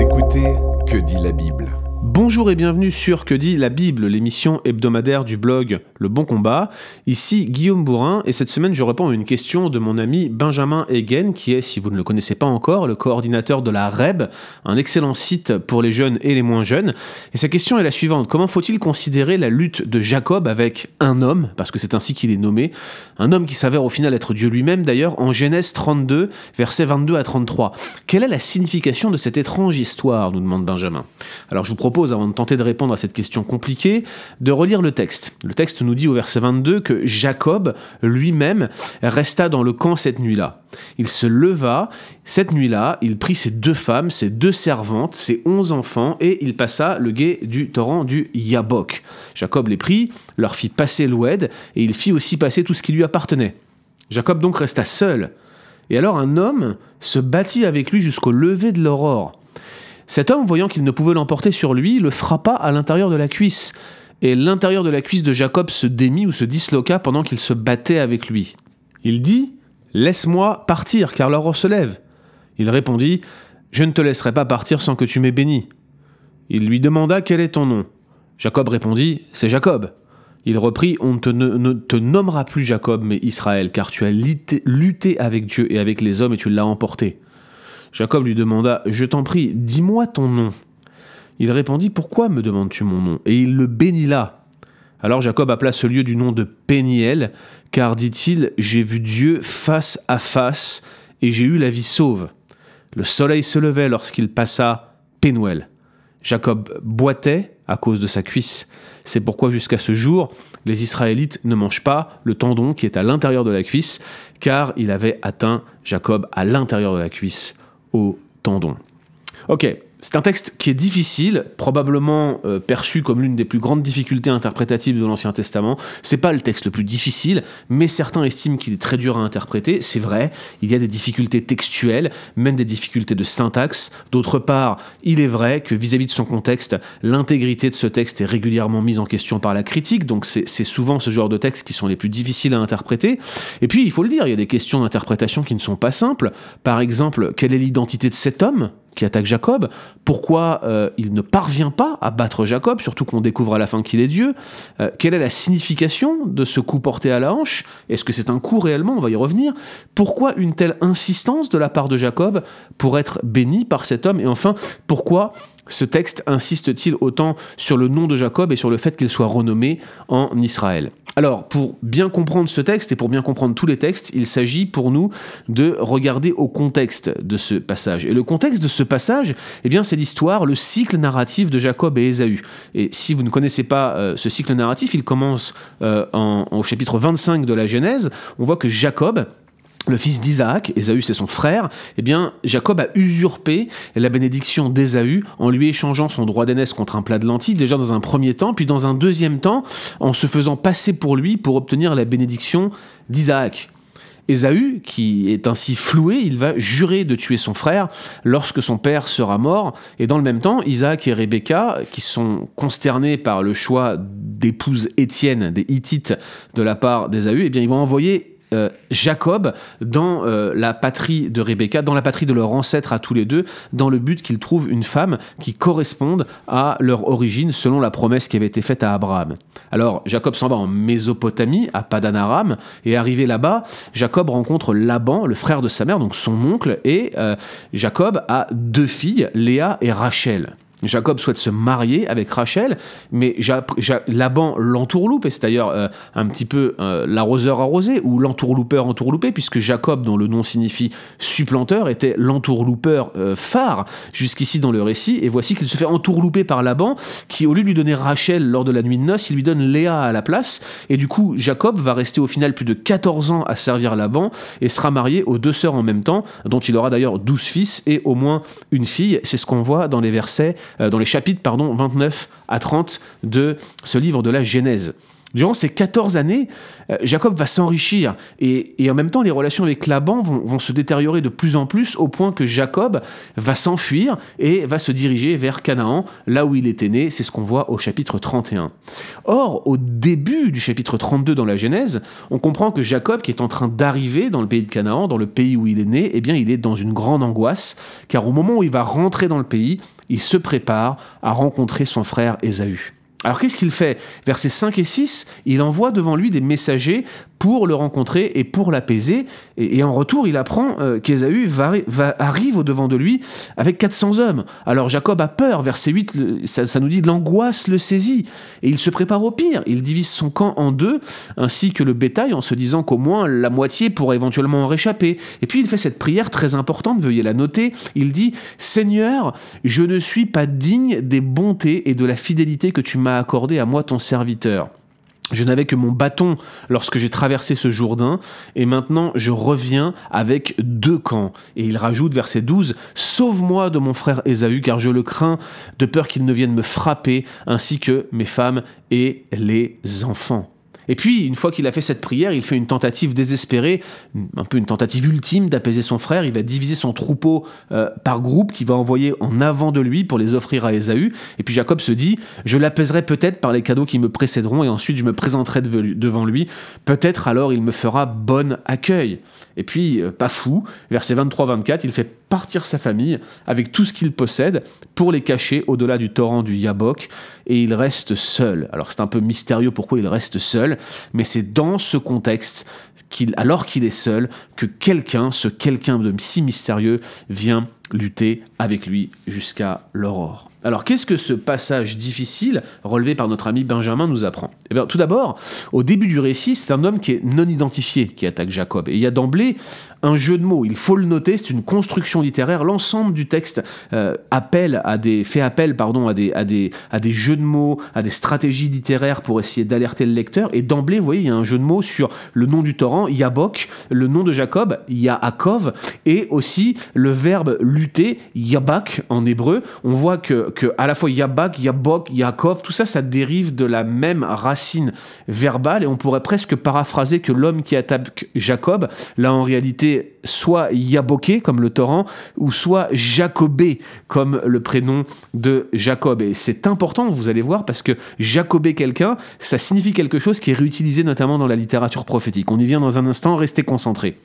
Écoutez Que dit la Bible Bonjour et bienvenue sur Que dit la Bible, l'émission hebdomadaire du blog Le Bon Combat. Ici Guillaume Bourrin et cette semaine je réponds à une question de mon ami Benjamin Egen qui est, si vous ne le connaissez pas encore, le coordinateur de la REB, un excellent site pour les jeunes et les moins jeunes. Et sa question est la suivante, comment faut-il considérer la lutte de Jacob avec un homme, parce que c'est ainsi qu'il est nommé, un homme qui s'avère au final être Dieu lui-même d'ailleurs, en Genèse 32, versets 22 à 33. Quelle est la signification de cette étrange histoire nous demande Benjamin. Avant de tenter de répondre à cette question compliquée, de relire le texte. Le texte nous dit au verset 22 que Jacob lui-même resta dans le camp cette nuit-là. Il se leva, cette nuit-là, il prit ses deux femmes, ses deux servantes, ses onze enfants, et il passa le guet du torrent du Yabok. Jacob les prit, leur fit passer l'oued, et il fit aussi passer tout ce qui lui appartenait. Jacob donc resta seul. Et alors un homme se battit avec lui jusqu'au lever de l'aurore. Cet homme, voyant qu'il ne pouvait l'emporter sur lui, le frappa à l'intérieur de la cuisse, et l'intérieur de la cuisse de Jacob se démit ou se disloqua pendant qu'il se battait avec lui. Il dit Laisse-moi partir, car l'heure se lève. Il répondit Je ne te laisserai pas partir sans que tu m'aies béni. Il lui demanda Quel est ton nom? Jacob répondit C'est Jacob. Il reprit On ne te, nommera plus Jacob, mais Israël, car tu as lutté avec Dieu et avec les hommes et tu l'as emporté. Jacob lui demanda Je t'en prie, dis-moi ton nom. Il répondit Pourquoi me demandes-tu mon nom? Et il le bénit là. Alors Jacob appela ce lieu du nom de Péniel, car dit-il J'ai vu Dieu face à face, et j'ai eu la vie sauve. Le soleil se levait lorsqu'il passa Pénuel. Jacob boitait à cause de sa cuisse. C'est pourquoi jusqu'à ce jour, les Israélites ne mangent pas le tendon qui est à l'intérieur de la cuisse, car il avait atteint Jacob à l'intérieur de la cuisse au tendon. Ok, c'est un texte qui est difficile, probablement euh, perçu comme l'une des plus grandes difficultés interprétatives de l'Ancien Testament. C'est pas le texte le plus difficile, mais certains estiment qu'il est très dur à interpréter. C'est vrai, il y a des difficultés textuelles, même des difficultés de syntaxe. D'autre part, il est vrai que vis-à-vis de son contexte, l'intégrité de ce texte est régulièrement mise en question par la critique, donc c'est souvent ce genre de textes qui sont les plus difficiles à interpréter. Et puis, il faut le dire, il y a des questions d'interprétation qui ne sont pas simples. Par exemple, quelle est l'identité de cet homme? Qui attaque Jacob, pourquoi euh, il ne parvient pas à battre Jacob, surtout qu'on découvre à la fin qu'il est Dieu, euh, quelle est la signification de ce coup porté à la hanche, est-ce que c'est un coup réellement, on va y revenir, pourquoi une telle insistance de la part de Jacob pour être béni par cet homme, et enfin, pourquoi ce texte insiste-t-il autant sur le nom de Jacob et sur le fait qu'il soit renommé en Israël? Alors, pour bien comprendre ce texte et pour bien comprendre tous les textes, il s'agit pour nous de regarder au contexte de ce passage. Et le contexte de ce passage, eh bien, c'est l'histoire, le cycle narratif de Jacob et Ésaü. Et si vous ne connaissez pas euh, ce cycle narratif, il commence euh, au chapitre 25 de la Genèse. On voit que Jacob, le fils d'Isaac, Ésaü c'est son frère, eh bien Jacob a usurpé la bénédiction d'Ésaü en lui échangeant son droit d'aînesse contre un plat de lentilles, déjà dans un premier temps, puis dans un deuxième temps en se faisant passer pour lui pour obtenir la bénédiction d'Isaac. Ésaü, qui est ainsi floué, il va jurer de tuer son frère lorsque son père sera mort. Et dans le même temps, Isaac et Rebecca, qui sont consternés par le choix d'épouse Étienne, des Hittites, de la part d'Ésaü, eh bien, ils vont envoyer euh, Jacob dans euh, la patrie de Rebecca, dans la patrie de leur ancêtre à tous les deux, dans le but qu'ils trouvent une femme qui corresponde à leur origine selon la promesse qui avait été faite à Abraham. Alors Jacob s'en va en Mésopotamie, à Padan et arrivé là-bas, Jacob rencontre Laban, le frère de sa mère, donc son oncle, et euh, Jacob a deux filles, Léa et Rachel. Jacob souhaite se marier avec Rachel, mais Laban l'entourloupe, et c'est d'ailleurs euh, un petit peu euh, l'arroseur arrosé, ou l'entourloupeur entourloupé, puisque Jacob, dont le nom signifie supplanteur, était l'entourloupeur euh, phare jusqu'ici dans le récit, et voici qu'il se fait entourlouper par Laban, qui au lieu de lui donner Rachel lors de la nuit de noces, il lui donne Léa à la place, et du coup Jacob va rester au final plus de 14 ans à servir Laban, et sera marié aux deux sœurs en même temps, dont il aura d'ailleurs 12 fils et au moins une fille, c'est ce qu'on voit dans les versets euh, dans les chapitres pardon, 29 à 30 de ce livre de la Genèse. Durant ces 14 années, euh, Jacob va s'enrichir et, en même temps les relations avec Laban vont, vont, se détériorer de plus en plus au point que Jacob va s'enfuir et va se diriger vers Canaan, là où il était né. C'est ce qu'on voit au chapitre 31. Or, au début du chapitre 32 dans la Genèse, on comprend que Jacob, qui est en train d'arriver dans le pays de Canaan, dans le pays où il est né, eh bien il est dans une grande angoisse, car au moment où il va rentrer dans le pays, il se prépare à rencontrer son frère Ésaü. Alors qu'est-ce qu'il fait? Versets 5 et 6, il envoie devant lui des messagers pour le rencontrer et pour l'apaiser. Et, en retour, il apprend euh, qu'Ésaü va, arrive au devant de lui avec 400 hommes. Alors Jacob a peur. Verset 8, ça, nous dit l'angoisse le saisit. Et il se prépare au pire. Il divise son camp en deux, ainsi que le bétail, en se disant qu'au moins la moitié pourrait éventuellement en réchapper. Et puis il fait cette prière très importante, veuillez la noter. Il dit Seigneur, je ne suis pas digne des bontés et de la fidélité que tu m'as accordées à moi, ton serviteur. Je n'avais que mon bâton lorsque j'ai traversé ce Jourdain, et maintenant je reviens avec deux camps. Et il rajoute, verset 12, Sauve-moi de mon frère Ésaü, car je le crains, de peur qu'il ne vienne me frapper, ainsi que mes femmes et les enfants. Et puis, une fois qu'il a fait cette prière, il fait une tentative désespérée, un peu une tentative ultime d'apaiser son frère. Il va diviser son troupeau euh, par groupe qu'il va envoyer en avant de lui pour les offrir à Ésaü. Et puis Jacob se dit, je l'apaiserai peut-être par les cadeaux qui me précéderont et ensuite je me présenterai devant lui. Peut-être alors il me fera bon accueil. Et puis, euh, pas fou, verset 23-24, il fait partir sa famille avec tout ce qu'il possède pour les cacher au-delà du torrent du Yabok et il reste seul. Alors c'est un peu mystérieux pourquoi il reste seul, mais c'est dans ce contexte qu'il, alors qu'il est seul, que quelqu'un, ce quelqu'un de si mystérieux, vient lutter avec lui jusqu'à l'aurore. Alors qu'est-ce que ce passage difficile relevé par notre ami Benjamin nous apprend? Eh bien, Tout d'abord, au début du récit, c'est un homme qui est non identifié qui attaque Jacob. Et il y a d'emblée un jeu de mots. Il faut le noter, c'est une construction littéraire. L'ensemble du texte euh, appelle à des, fait appel pardon, à, des, à, des, à des jeux de mots, à des stratégies littéraires pour essayer d'alerter le lecteur. Et d'emblée, vous voyez, il y a un jeu de mots sur le nom du torrent, Yabok, le nom de Jacob, Yaakov, et aussi le verbe lutter, Yabak en hébreu. On voit que, à la fois Yabak, Yabok, Yaakov, tout ça, ça dérive de la même racine verbale. Et on pourrait presque paraphraser que l'homme qui attaque Jacob, là en réalité, soit Yaboké comme le torrent, ou soit Jacobé comme le prénom de Jacob. Et c'est important, vous allez voir, parce que Jacobé quelqu'un, ça signifie quelque chose qui est réutilisé notamment dans la littérature prophétique. On y vient dans un instant, restez concentrés.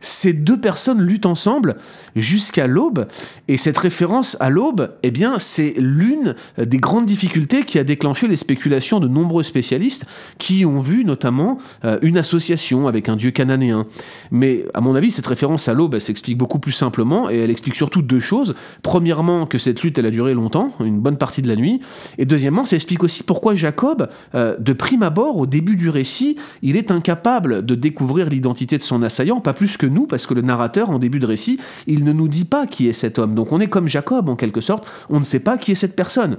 Ces deux personnes luttent ensemble jusqu'à l'aube, et cette référence à l'aube, eh bien, c'est l'une des grandes difficultés qui a déclenché les spéculations de nombreux spécialistes qui ont vu notamment euh, une association avec un dieu cananéen. Mais à mon avis, cette référence à l'aube, elle s'explique beaucoup plus simplement, et elle explique surtout deux choses. Premièrement, que cette lutte, a duré longtemps, une bonne partie de la nuit, et deuxièmement, ça explique aussi pourquoi Jacob, euh, de prime abord, au début du récit, il est incapable de découvrir l'identité de son assaillant, pas plus que nous, parce que le narrateur, en début de récit, il ne nous dit pas qui est cet homme. Donc on est comme Jacob, en quelque sorte, on ne sait pas qui est cette personne.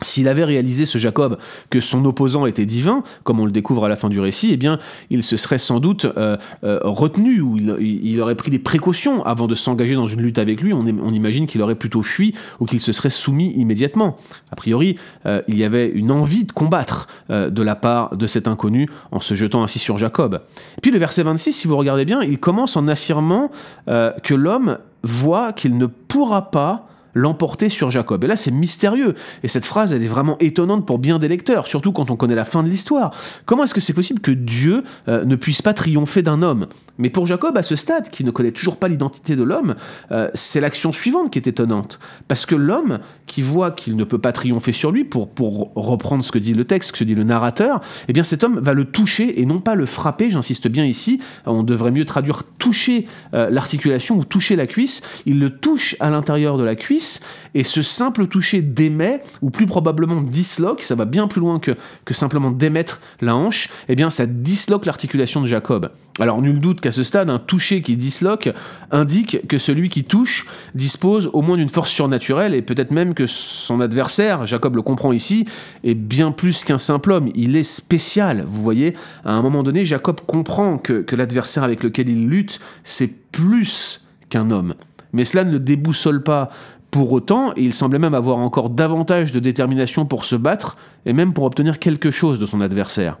S'il avait réalisé ce Jacob que son opposant était divin, comme on le découvre à la fin du récit, eh bien, il se serait sans doute euh, euh, retenu ou il, aurait pris des précautions avant de s'engager dans une lutte avec lui. On, imagine qu'il aurait plutôt fui ou qu'il se serait soumis immédiatement. A priori, euh, il y avait une envie de combattre de la part de cet inconnu en se jetant ainsi sur Jacob. puis le verset 26, si vous regardez bien, il commence en affirmant que l'homme voit qu'il ne pourra pas l'emporter sur Jacob. Et là, c'est mystérieux. Et cette phrase, elle est vraiment étonnante pour bien des lecteurs, surtout quand on connaît la fin de l'histoire. Comment est-ce que c'est possible que Dieu euh, ne puisse pas triompher d'un homme? Mais pour Jacob, à ce stade, qui ne connaît toujours pas l'identité de l'homme, euh, c'est l'action suivante qui est étonnante. Parce que l'homme, qui voit qu'il ne peut pas triompher sur lui, pour, pour reprendre ce que dit le texte, ce que dit le narrateur, eh bien cet homme va le toucher et non pas le frapper, j'insiste bien ici, on devrait mieux traduire toucher euh, l'articulation ou toucher la cuisse. Il le touche à l'intérieur de la cuisse et ce simple toucher démet, ou plus probablement disloque, ça va bien plus loin que, simplement démettre la hanche, eh bien ça disloque l'articulation de Jacob. Alors nul doute qu'à ce stade, un toucher qui disloque indique que celui qui touche dispose au moins d'une force surnaturelle, et peut-être même que son adversaire, Jacob le comprend ici, est bien plus qu'un simple homme, il est spécial, vous voyez, à un moment donné, Jacob comprend que, que l'adversaire avec lequel il lutte, c'est plus qu'un homme. Mais cela ne le déboussole pas pour autant, il semblait même avoir encore davantage de détermination pour se battre et même pour obtenir quelque chose de son adversaire.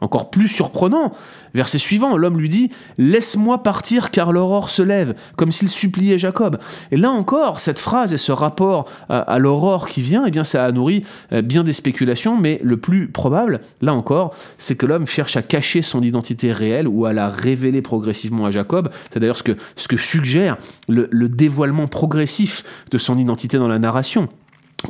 Encore plus surprenant, verset suivant, l'homme lui dit Laisse-moi partir car l'aurore se lève, comme s'il suppliait Jacob. Et là encore, cette phrase et ce rapport à, l'aurore qui vient, eh bien, ça a nourri euh, bien des spéculations, mais le plus probable, là encore, c'est que l'homme cherche à cacher son identité réelle ou à la révéler progressivement à Jacob. C'est d'ailleurs ce que, ce que suggère le dévoilement progressif de son identité dans la narration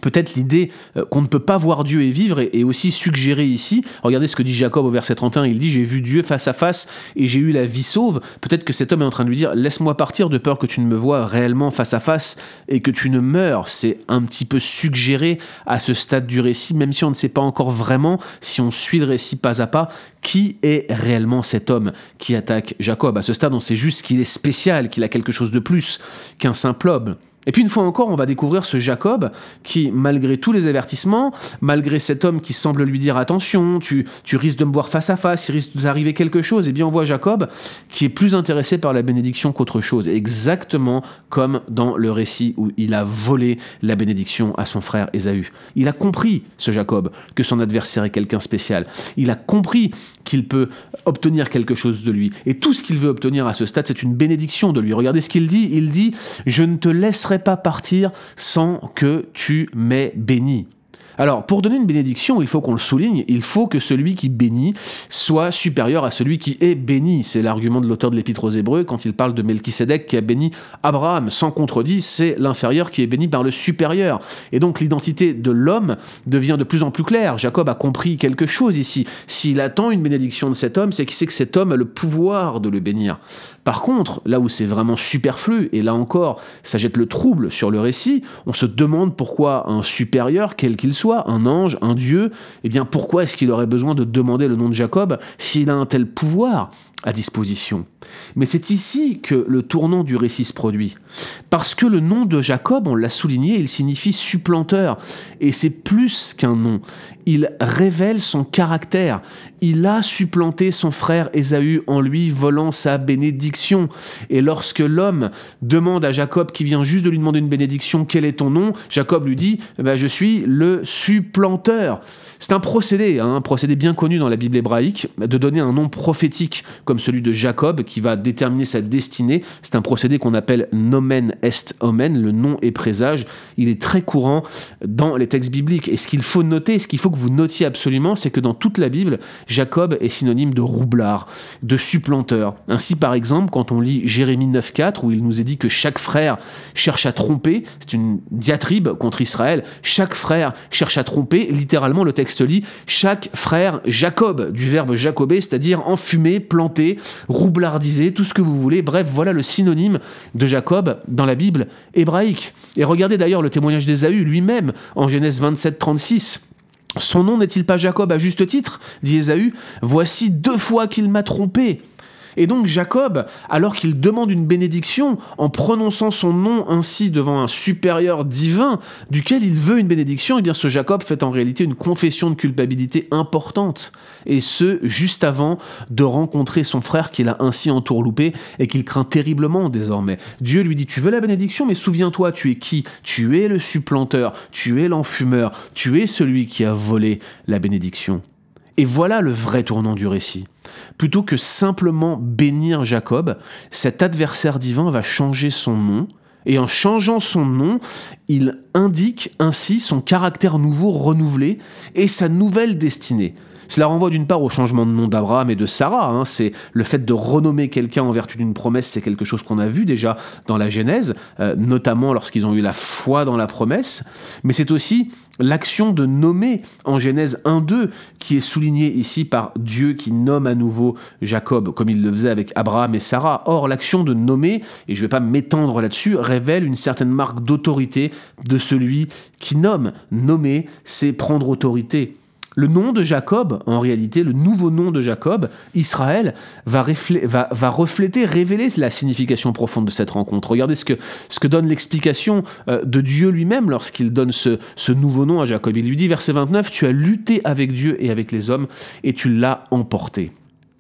peut-être l'idée euh, qu'on ne peut pas voir Dieu et vivre est aussi suggérée ici. Regardez ce que dit Jacob au verset 31, il dit j'ai vu Dieu face à face et j'ai eu la vie sauve. Peut-être que cet homme est en train de lui dire laisse-moi partir de peur que tu ne me vois réellement face à face et que tu ne meurs. C'est un petit peu suggéré à ce stade du récit, même si on ne sait pas encore vraiment, si on suit le récit pas à pas, qui est réellement cet homme qui attaque Jacob. À ce stade, on sait juste qu'il est spécial, qu'il a quelque chose de plus qu'un simple homme. Et puis une fois encore, on va découvrir ce Jacob qui, malgré tous les avertissements, malgré cet homme qui semble lui dire attention, tu, tu risques de me voir face à face, il risque d'arriver quelque chose, et eh bien on voit Jacob qui est plus intéressé par la bénédiction qu'autre chose, exactement comme dans le récit où il a volé la bénédiction à son frère Ésaü. Il a compris, ce Jacob, que son adversaire est quelqu'un spécial. Il a compris qu'il peut obtenir quelque chose de lui. Et tout ce qu'il veut obtenir à ce stade, c'est une bénédiction de lui. Regardez ce qu'il dit. Il dit, je ne te laisserai pas partir sans que tu m'aies béni. Alors, pour donner une bénédiction, il faut qu'on le souligne, il faut que celui qui bénit soit supérieur à celui qui est béni. C'est l'argument de l'auteur de l'Épître aux Hébreux quand il parle de Melchisédek qui a béni Abraham. Sans contredit, c'est l'inférieur qui est béni par le supérieur. Et donc, l'identité de l'homme devient de plus en plus claire. Jacob a compris quelque chose ici. S'il attend une bénédiction de cet homme, c'est qu'il sait que cet homme a le pouvoir de le bénir. Par contre, là où c'est vraiment superflu, et là encore, ça jette le trouble sur le récit, on se demande pourquoi un supérieur, quel qu'il soit, un ange, un dieu, eh bien pourquoi est-ce qu'il aurait besoin de demander le nom de Jacob s'il a un tel pouvoir? À disposition. Mais c'est ici que le tournant du récit se produit. Parce que le nom de Jacob, on l'a souligné, il signifie supplanteur. Et c'est plus qu'un nom. Il révèle son caractère. Il a supplanté son frère Ésaü en lui volant sa bénédiction. Et lorsque l'homme demande à Jacob, qui vient juste de lui demander une bénédiction, quel est ton nom Jacob lui dit, eh ben, je suis le supplanteur. C'est un procédé, hein, un procédé bien connu dans la Bible hébraïque, de donner un nom prophétique comme celui de Jacob qui va déterminer sa destinée. C'est un procédé qu'on appelle nomen est omen, le nom et présage. Il est très courant dans les textes bibliques. Et ce qu'il faut noter, ce qu'il faut que vous notiez absolument, c'est que dans toute la Bible, Jacob est synonyme de roublard, de supplanteur. Ainsi, par exemple, quand on lit Jérémie 9.4, où il nous est dit que chaque frère cherche à tromper, c'est une diatribe contre Israël, chaque frère cherche à tromper, littéralement le texte lit chaque frère Jacob, du verbe jacober, c'est-à-dire enfumé, planté, roublardisé, tout ce que vous voulez. Bref, voilà le synonyme de Jacob dans la Bible hébraïque. Et regardez d'ailleurs le témoignage d'Ésaü lui-même en Genèse 27, 36. Son nom n'est-il pas Jacob à juste titre? dit Ésaü. Voici deux fois qu'il m'a trompé. Et donc Jacob, alors qu'il demande une bénédiction en prononçant son nom ainsi devant un supérieur divin duquel il veut une bénédiction, et eh bien ce Jacob fait en réalité une confession de culpabilité importante. Et ce, juste avant de rencontrer son frère qu'il a ainsi entourloupé et qu'il craint terriblement désormais. Dieu lui dit, tu veux la bénédiction, mais souviens-toi, tu es qui? Tu es le supplanteur, tu es l'enfumeur, tu es celui qui a volé la bénédiction. Et voilà le vrai tournant du récit. Plutôt que simplement bénir Jacob, cet adversaire divin va changer son nom, et en changeant son nom, il indique ainsi son caractère nouveau renouvelé et sa nouvelle destinée. Cela renvoie d'une part au changement de nom d'Abraham et de Sarah. Hein. c'est le fait de renommer quelqu'un en vertu d'une promesse, c'est quelque chose qu'on a vu déjà dans la Genèse, euh, notamment lorsqu'ils ont eu la foi dans la promesse. Mais c'est aussi l'action de nommer en Genèse 1-2 qui est soulignée ici par Dieu qui nomme à nouveau Jacob comme il le faisait avec Abraham et Sarah. Or, l'action de nommer, et je ne vais pas m'étendre là-dessus, révèle une certaine marque d'autorité de celui qui nomme. Nommer, c'est prendre autorité. Le nom de Jacob, en réalité, le nouveau nom de Jacob, Israël, va, refléter, révéler la signification profonde de cette rencontre. Regardez ce que, donne l'explication euh, de Dieu lui-même lorsqu'il donne ce, ce nouveau nom à Jacob. Il lui dit, verset 29, Tu as lutté avec Dieu et avec les hommes, et tu l'as emporté.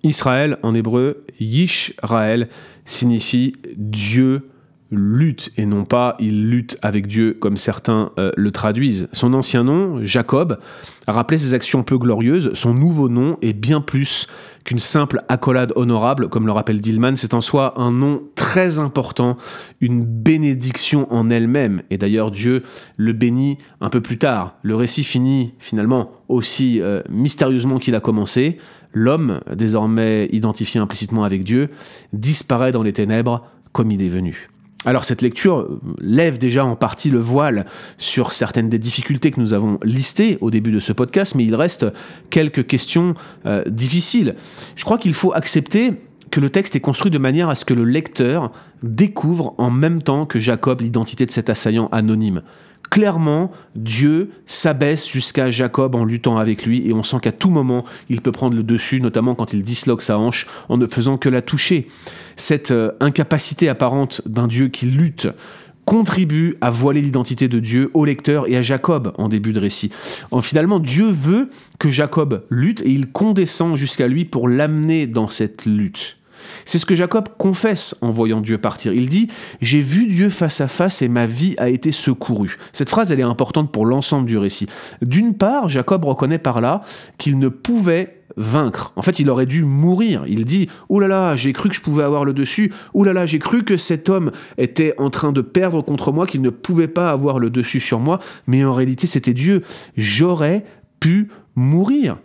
Israël, en hébreu, Yishraël, signifie Dieu lutte et non pas il lutte avec Dieu comme certains euh, le traduisent. Son ancien nom, Jacob, rappelait ses actions peu glorieuses. Son nouveau nom est bien plus qu'une simple accolade honorable, comme le rappelle Dillman. C'est en soi un nom très important, une bénédiction en elle-même. Et d'ailleurs, Dieu le bénit un peu plus tard. Le récit finit finalement aussi euh, mystérieusement qu'il a commencé. L'homme, désormais identifié implicitement avec Dieu, disparaît dans les ténèbres comme il est venu. Alors cette lecture lève déjà en partie le voile sur certaines des difficultés que nous avons listées au début de ce podcast, mais il reste quelques questions euh, difficiles. Je crois qu'il faut accepter que le texte est construit de manière à ce que le lecteur découvre en même temps que Jacob l'identité de cet assaillant anonyme clairement, Dieu s'abaisse jusqu'à Jacob en luttant avec lui, et on sent qu'à tout moment, il peut prendre le dessus, notamment quand il disloque sa hanche, en ne faisant que la toucher. Cette euh, incapacité apparente d'un Dieu qui lutte contribue à voiler l'identité de Dieu au lecteur et à Jacob en début de récit. En, finalement, Dieu veut que Jacob lutte et il condescend jusqu'à lui pour l'amener dans cette lutte. C'est ce que Jacob confesse en voyant Dieu partir. Il dit J'ai vu Dieu face à face et ma vie a été secourue. Cette phrase, elle est importante pour l'ensemble du récit. D'une part, Jacob reconnaît par là qu'il ne pouvait vaincre. En fait, il aurait dû mourir. Il dit Oh là là, j'ai cru que je pouvais avoir le dessus. Oh là là, j'ai cru que cet homme était en train de perdre contre moi, qu'il ne pouvait pas avoir le dessus sur moi. Mais en réalité, c'était Dieu. J'aurais pu mourir.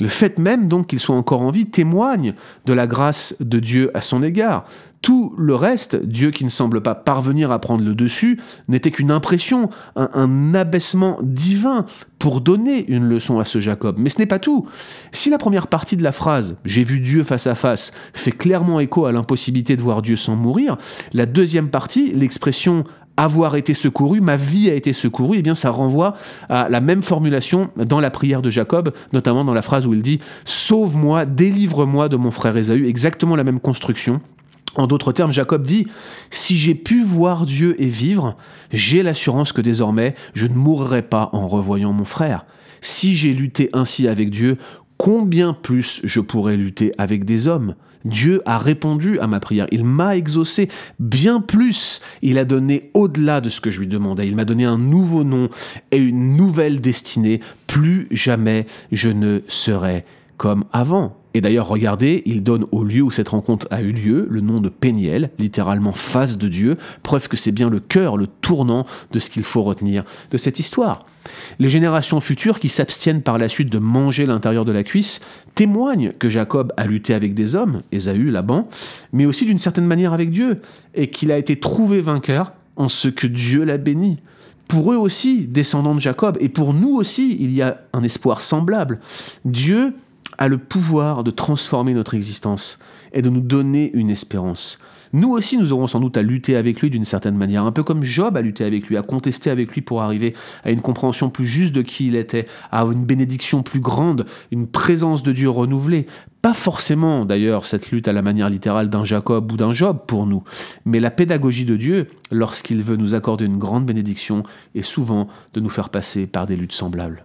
Le fait même donc qu'il soit encore en vie témoigne de la grâce de Dieu à son égard. Tout le reste, Dieu qui ne semble pas parvenir à prendre le dessus, n'était qu'une impression, un, abaissement divin pour donner une leçon à ce Jacob. Mais ce n'est pas tout. Si la première partie de la phrase ⁇ J'ai vu Dieu face à face ⁇ fait clairement écho à l'impossibilité de voir Dieu sans mourir, la deuxième partie, l'expression avoir été secouru, ma vie a été secourue, et eh bien ça renvoie à la même formulation dans la prière de Jacob, notamment dans la phrase où il dit Sauve-moi, délivre-moi de mon frère Ésaü, exactement la même construction. En d'autres termes, Jacob dit Si j'ai pu voir Dieu et vivre, j'ai l'assurance que désormais je ne mourrai pas en revoyant mon frère. Si j'ai lutté ainsi avec Dieu, combien plus je pourrais lutter avec des hommes? Dieu a répondu à ma prière, il m'a exaucé bien plus, il a donné au-delà de ce que je lui demandais, il m'a donné un nouveau nom et une nouvelle destinée, plus jamais je ne serai comme avant. Et d'ailleurs, regardez, il donne au lieu où cette rencontre a eu lieu le nom de Péniel, littéralement face de Dieu, preuve que c'est bien le cœur, le tournant de ce qu'il faut retenir de cette histoire. Les générations futures qui s'abstiennent par la suite de manger l'intérieur de la cuisse témoignent que Jacob a lutté avec des hommes, Ésaü, Laban, mais aussi d'une certaine manière avec Dieu, et qu'il a été trouvé vainqueur en ce que Dieu l'a béni pour eux aussi, descendants de Jacob, et pour nous aussi, il y a un espoir semblable. Dieu a le pouvoir de transformer notre existence et de nous donner une espérance. Nous aussi, nous aurons sans doute à lutter avec lui d'une certaine manière, un peu comme Job a lutté avec lui, à contester avec lui pour arriver à une compréhension plus juste de qui il était, à une bénédiction plus grande, une présence de Dieu renouvelée. Pas forcément d'ailleurs cette lutte à la manière littérale d'un Jacob ou d'un Job pour nous, mais la pédagogie de Dieu, lorsqu'il veut nous accorder une grande bénédiction, est souvent de nous faire passer par des luttes semblables.